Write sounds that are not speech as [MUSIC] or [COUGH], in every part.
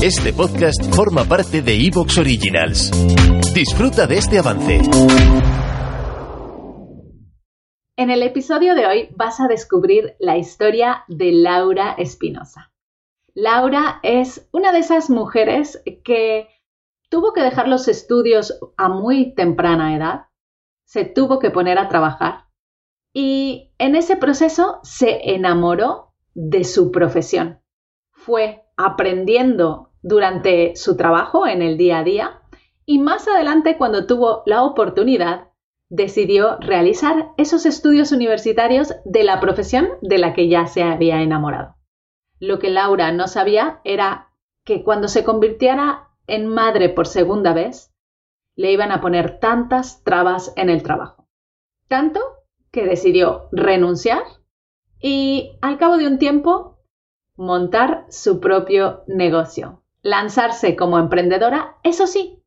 Este podcast forma parte de Evox Originals. Disfruta de este avance. En el episodio de hoy vas a descubrir la historia de Laura Espinosa. Laura es una de esas mujeres que tuvo que dejar los estudios a muy temprana edad, se tuvo que poner a trabajar y en ese proceso se enamoró de su profesión. Fue aprendiendo durante su trabajo en el día a día y más adelante cuando tuvo la oportunidad decidió realizar esos estudios universitarios de la profesión de la que ya se había enamorado. Lo que Laura no sabía era que cuando se convirtiera en madre por segunda vez, le iban a poner tantas trabas en el trabajo. Tanto que decidió renunciar y al cabo de un tiempo montar su propio negocio, lanzarse como emprendedora, eso sí,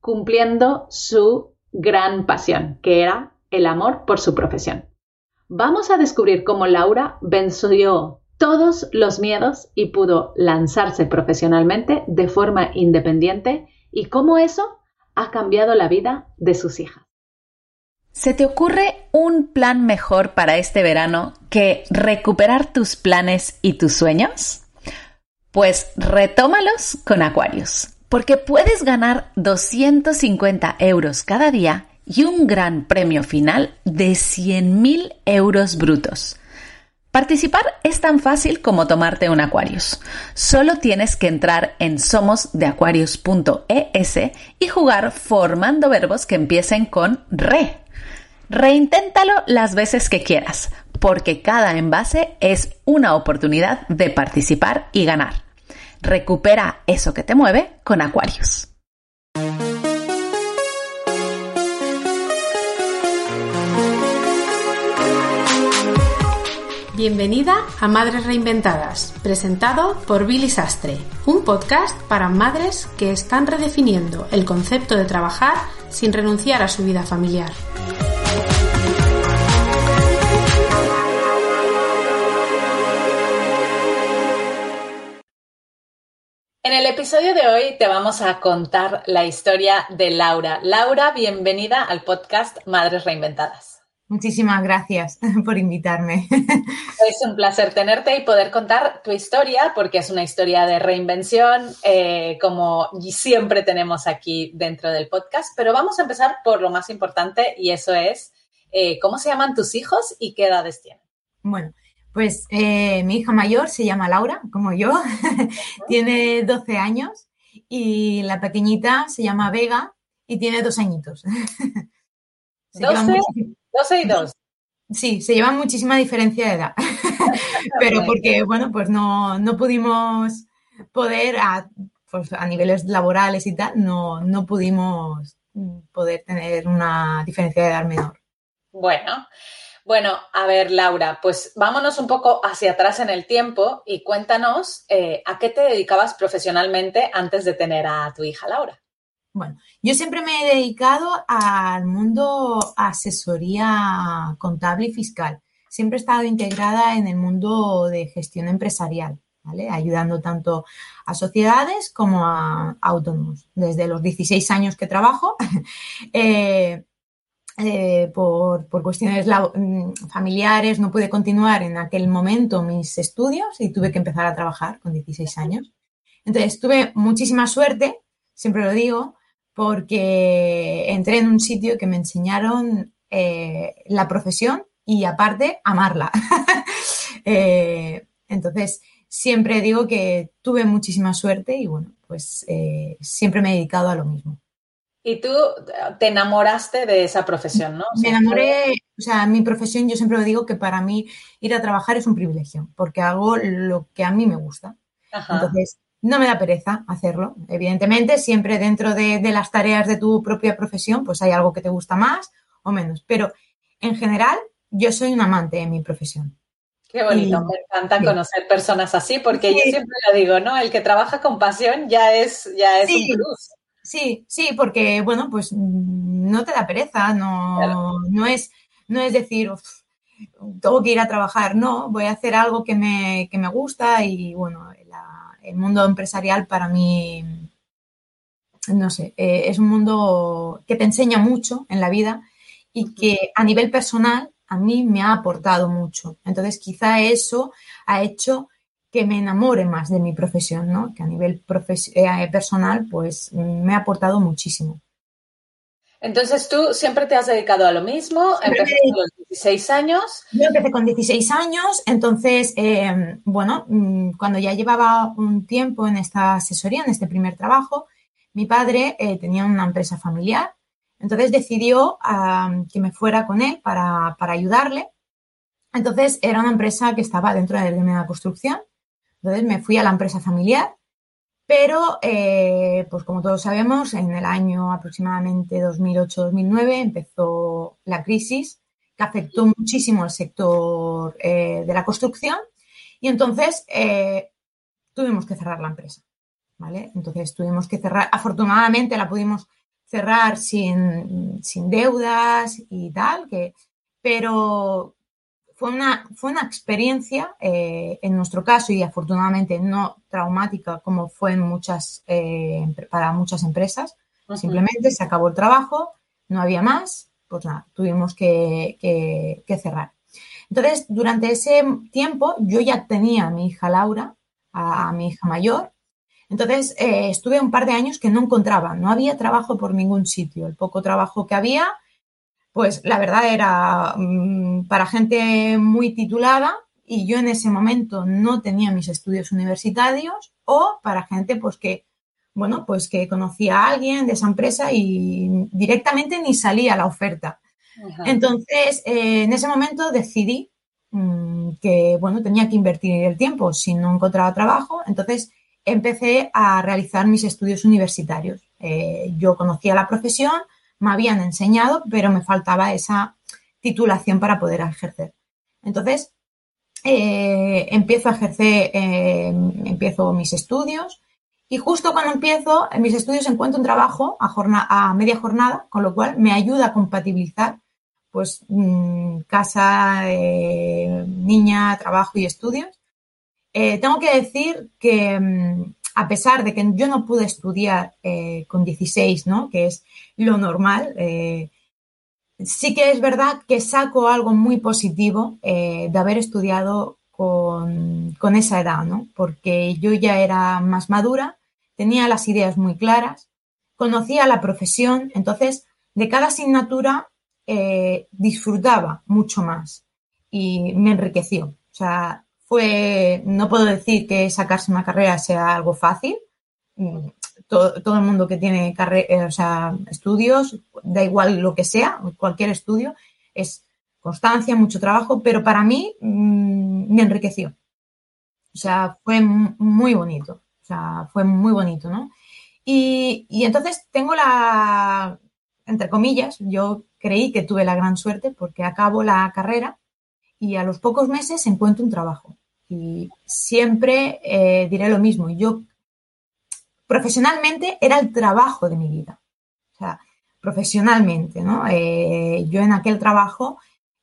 cumpliendo su gran pasión, que era el amor por su profesión. Vamos a descubrir cómo Laura venció todos los miedos y pudo lanzarse profesionalmente de forma independiente y cómo eso ha cambiado la vida de sus hijas. ¿Se te ocurre un plan mejor para este verano que recuperar tus planes y tus sueños? Pues retómalos con Aquarius, porque puedes ganar 250 euros cada día y un gran premio final de 100.000 euros brutos. Participar es tan fácil como tomarte un Aquarius. Solo tienes que entrar en somosdeaquarius.es y jugar formando verbos que empiecen con re Reinténtalo las veces que quieras, porque cada envase es una oportunidad de participar y ganar. Recupera eso que te mueve con Aquarius. Bienvenida a Madres Reinventadas, presentado por Billy Sastre, un podcast para madres que están redefiniendo el concepto de trabajar sin renunciar a su vida familiar. El episodio de hoy te vamos a contar la historia de Laura. Laura, bienvenida al podcast Madres Reinventadas. Muchísimas gracias [LAUGHS] por invitarme. [LAUGHS] Es un placer tenerte y poder contar tu historia porque es una historia de reinvención eh, como siempre tenemos aquí dentro del podcast. Pero vamos a empezar por lo más importante y eso es eh, cómo se llaman tus hijos y qué edades tienen. Bueno, pues eh, mi hija mayor se llama Laura, como yo, [LAUGHS] tiene 12 años y la pequeñita se llama Vega y tiene dos añitos. [LAUGHS] 12, 12 y 2. Sí, se llevan muchísima diferencia de edad, [LAUGHS] pero porque, bueno, pues no, no pudimos poder, a, pues a niveles laborales y tal, no, no pudimos poder tener una diferencia de edad menor. Bueno, bueno, a ver, Laura, pues vámonos un poco hacia atrás en el tiempo y cuéntanos eh, a qué te dedicabas profesionalmente antes de tener a tu hija Laura. Bueno, yo siempre me he dedicado al mundo asesoría contable y fiscal. Siempre he estado integrada en el mundo de gestión empresarial, ¿vale? Ayudando tanto a sociedades como a, autónomos. Desde los 16 años que trabajo, [LAUGHS] eh, eh, por, cuestiones mm, familiares no pude continuar en aquel momento mis estudios y tuve que empezar a trabajar con 16 años. Entonces tuve muchísima suerte, siempre lo digo, porque entré en un sitio que me enseñaron eh, la profesión y aparte amarla. [LAUGHS] Eh, entonces, siempre digo que tuve muchísima suerte y bueno, pues siempre me he dedicado a lo mismo. Y tú te enamoraste de esa profesión, ¿no? me enamoré, o sea, mi profesión, yo siempre lo digo que para mí ir a trabajar es un privilegio, porque hago lo que a mí me gusta. Entonces, no me da pereza hacerlo. Evidentemente, siempre dentro de, las tareas de tu propia profesión, pues hay algo que te gusta más o menos. Pero en general, yo soy un amante de mi profesión. Qué bonito, me encanta conocer personas así, porque yo siempre lo digo, ¿no? El que trabaja con pasión ya es, ya es un plus. Sí, sí, porque, bueno, pues mm, no te da pereza, no, no, es, no es decir, tengo que ir a trabajar, no, voy a hacer algo que me, que me gusta y, bueno, el mundo empresarial para mí, no sé, eh, es un mundo que te enseña mucho en la vida y que a nivel personal a mí me ha aportado mucho. Entonces, quizá eso ha hecho que me enamore más de mi profesión, ¿no? Que a nivel eh, personal, pues me ha aportado muchísimo. Entonces tú siempre te has dedicado a lo mismo, empezaste con los 16 años. Yo empecé con 16 años, entonces, eh, bueno, mm, cuando ya llevaba un tiempo en esta asesoría, en este primer trabajo, mi padre eh, tenía una empresa familiar, entonces decidió que me fuera con él para, para, ayudarle. Entonces era una empresa que estaba dentro de la construcción, entonces me fui a la empresa familiar pero, eh, pues como todos sabemos, en el año aproximadamente 2008-2009 empezó la crisis que afectó muchísimo al sector eh, de la construcción y entonces eh, tuvimos que cerrar la empresa. ¿vale? Entonces tuvimos que cerrar, afortunadamente la pudimos cerrar sin, sin deudas y tal, que, pero fue una, fue una experiencia, eh, en nuestro caso, y afortunadamente no traumática como fue en muchas, eh, para muchas empresas. Simplemente se acabó el trabajo, no había más, pues nada, tuvimos que, cerrar. Entonces, durante ese tiempo, yo ya tenía a mi hija Laura, a, mi hija mayor. Entonces, eh, estuve un par de años que no encontraba, no había trabajo por ningún sitio. El poco trabajo que había, pues la verdad era mm, para gente muy titulada y yo en ese momento no tenía mis estudios universitarios o para gente pues que, bueno, pues que conocía a alguien de esa empresa y directamente ni salía la oferta. Entonces, eh, en ese momento decidí mm, que, bueno, tenía que invertir el tiempo si no encontraba trabajo. Entonces, empecé a realizar mis estudios universitarios. Eh, yo conocía la profesión, me habían enseñado, pero me faltaba esa titulación para poder ejercer. Entonces, eh, empiezo a ejercer, eh, empiezo mis estudios y justo cuando empiezo mis estudios encuentro un trabajo a, media jornada, con lo cual me ayuda a compatibilizar pues mm, casa, eh, niña, trabajo y estudios. tengo que decir que mm, a pesar de que yo no pude estudiar eh, con 16, ¿no? Que es lo normal, eh, sí que es verdad que saco algo muy positivo eh, de haber estudiado con, esa edad, ¿no? Porque yo ya era más madura, tenía las ideas muy claras, conocía la profesión, entonces de cada asignatura disfrutaba mucho más y me enriqueció. O fue, no puedo decir que sacarse una carrera sea algo fácil. Mm, todo, el mundo que tiene carrera, o sea, estudios, da igual lo que sea, cualquier estudio, es constancia, mucho trabajo, pero para mí mm, me enriqueció. O sea, fue muy bonito. O sea, fue muy bonito, ¿no? Y, y entonces tengo la, entre comillas, yo creí que tuve la gran suerte porque acabo la carrera y a los pocos meses encuentro un trabajo. Y siempre eh, diré lo mismo. Yo profesionalmente era el trabajo de mi vida. O sea, profesionalmente, ¿no? Eh, yo en aquel trabajo,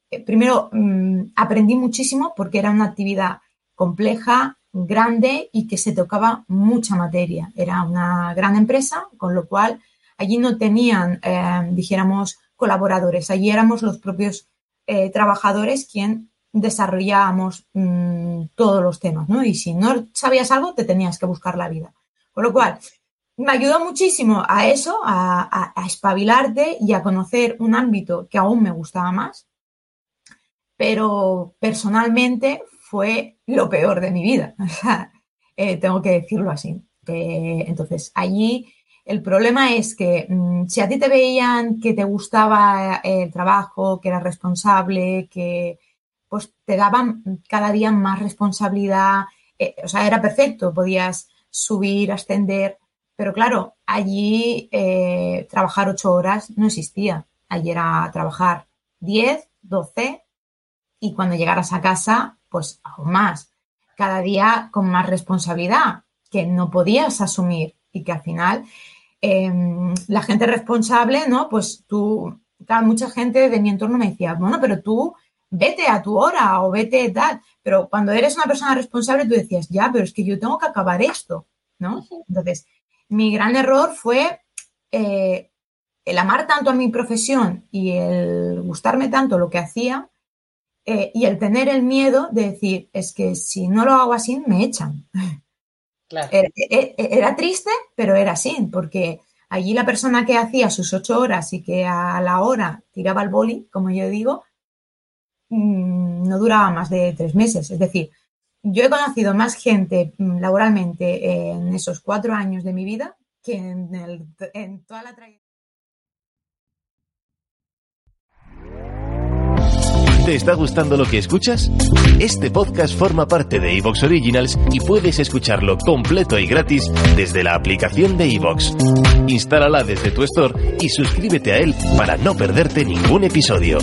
eh, primero mm, aprendí muchísimo porque era una actividad compleja, grande y que se tocaba mucha materia. Era una gran empresa, con lo cual allí no tenían, dijéramos, colaboradores. Allí éramos los propios trabajadores quien desarrollábamos mm, todos los temas, ¿no? Y si no sabías algo, te tenías que buscar la vida. Con lo cual, me ayudó muchísimo a eso, a, espabilarte y a conocer un ámbito que aún me gustaba más, pero personalmente fue lo peor de mi vida. [LAUGHS] Eh, tengo que decirlo así. entonces, allí el problema es que mm, si a ti te veían que te gustaba el trabajo, que eras responsable, que pues te daban cada día más responsabilidad. Eh, o sea, era perfecto, podías subir, ascender, pero claro, allí eh, trabajar ocho horas no existía. Allí era trabajar diez, doce y cuando llegaras a casa, pues aún más. Cada día con más responsabilidad que no podías asumir y que al final em, la gente responsable, ¿no? Pues tú, mucha gente de mi entorno me decía, bueno, pero tú vete a tu hora o vete tal. Pero cuando eres una persona responsable, tú decías, ya, pero es que yo tengo que acabar esto, ¿no? Entonces, mi gran error fue eh, el amar tanto a mi profesión y el gustarme tanto lo que hacía eh, y el tener el miedo de decir, es que si no lo hago así, me echan. Era, era, triste, pero era así, porque allí la persona que hacía sus ocho horas y que a la hora tiraba el boli, como yo digo, mm, no duraba más de tres meses. Es decir, yo he conocido más gente mm, laboralmente en esos cuatro años de mi vida que en, en toda la trayectoria. ¿Te está gustando lo que escuchas? Este podcast forma parte de Evox Originals y puedes escucharlo completo y gratis desde la aplicación de Evox. Instálala desde tu store y suscríbete a él para no perderte ningún episodio.